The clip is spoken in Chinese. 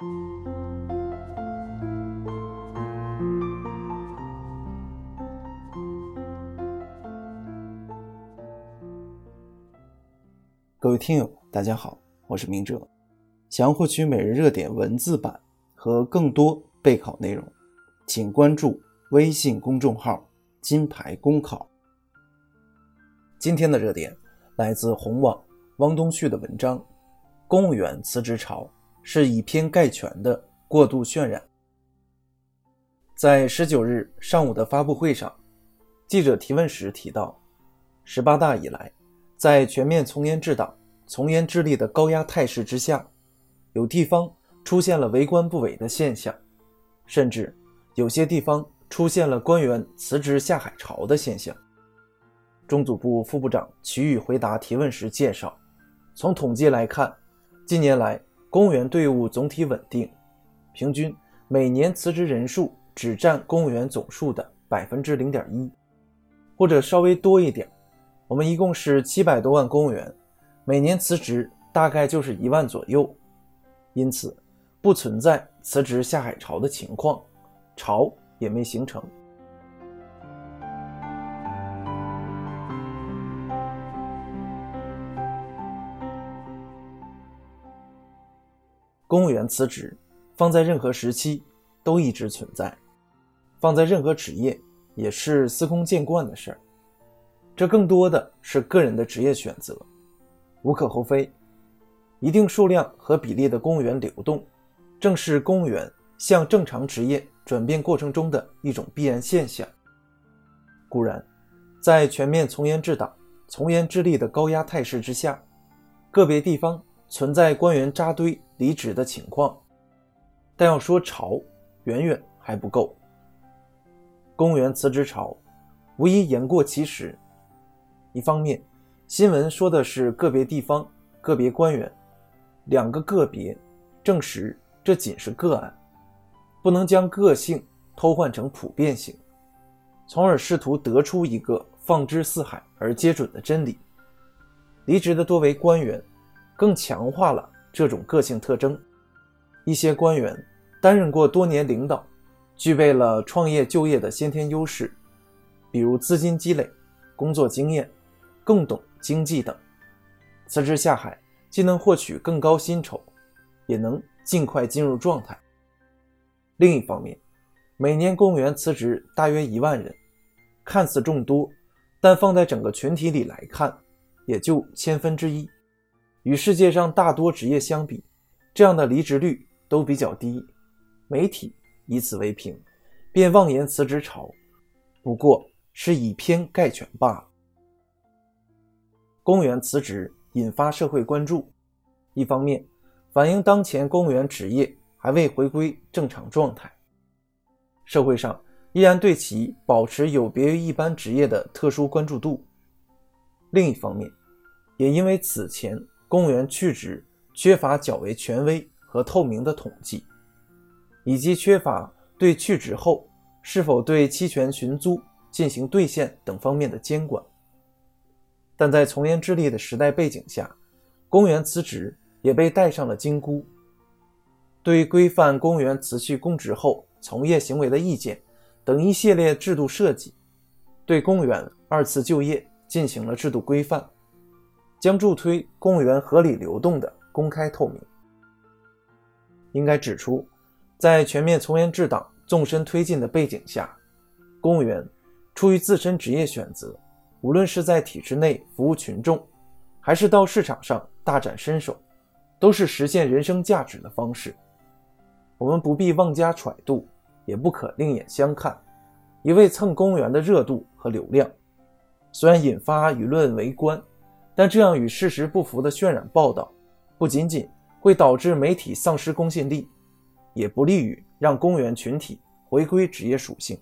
各位听友，大家好，我是明哲。想要获取每日热点文字版和更多备考内容，请关注微信公众号“金牌公考”。今天的热点来自红网汪东旭的文章《公务员辞职潮是以偏概全的过度渲染》。在十九日上午的发布会上，记者提问时提到，十八大以来。在全面从严治党、从严治吏的高压态势之下，有地方出现了为官不为的现象，甚至有些地方出现了官员辞职下海潮的现象。中组部副部长曲宇回答提问时介绍，从统计来看，近年来公务员队伍总体稳定，平均每年辞职人数只占公务员总数的百分之零点一，或者稍微多一点。我们一共是七百多万公务员，每年辞职大概就是一万左右，因此不存在辞职下海潮的情况，潮也没形成。公务员辞职放在任何时期都一直存在，放在任何职业也是司空见惯的事儿。这更多的是个人的职业选择，无可厚非。一定数量和比例的公务员流动，正是公务员向正常职业转变过程中的一种必然现象。固然，在全面从严治党、从严治吏的高压态势之下，个别地方存在官员扎堆离职的情况，但要说潮，远远还不够。公务员辞职潮，无疑言过其实。一方面，新闻说的是个别地方、个别官员，两个个别，证实这仅是个案，不能将个性偷换成普遍性，从而试图得出一个放之四海而皆准的真理。离职的多为官员，更强化了这种个性特征。一些官员担任过多年领导，具备了创业就业的先天优势，比如资金积累、工作经验。更懂经济等，辞职下海既能获取更高薪酬，也能尽快进入状态。另一方面，每年公务员辞职大约一万人，看似众多，但放在整个群体里来看，也就千分之一。与世界上大多职业相比，这样的离职率都比较低。媒体以此为凭，便妄言辞职潮，不过是以偏概全罢了。公务员辞职引发社会关注，一方面反映当前公务员职业还未回归正常状态，社会上依然对其保持有别于一般职业的特殊关注度；另一方面，也因为此前公务员去职缺乏较为权威和透明的统计，以及缺乏对去职后是否对期权寻租进行兑现等方面的监管。但在从严治吏的时代背景下，公务员辞职也被戴上了金箍。对规范公务员辞去公职后从业行为的意见等一系列制度设计，对公务员二次就业进行了制度规范，将助推公务员合理流动的公开透明。应该指出，在全面从严治党纵深推进的背景下，公务员出于自身职业选择。无论是在体制内服务群众，还是到市场上大展身手，都是实现人生价值的方式。我们不必妄加揣度，也不可另眼相看，一味蹭公务员的热度和流量。虽然引发舆论围观，但这样与事实不符的渲染报道，不仅仅会导致媒体丧失公信力，也不利于让公务员群体回归职业属性。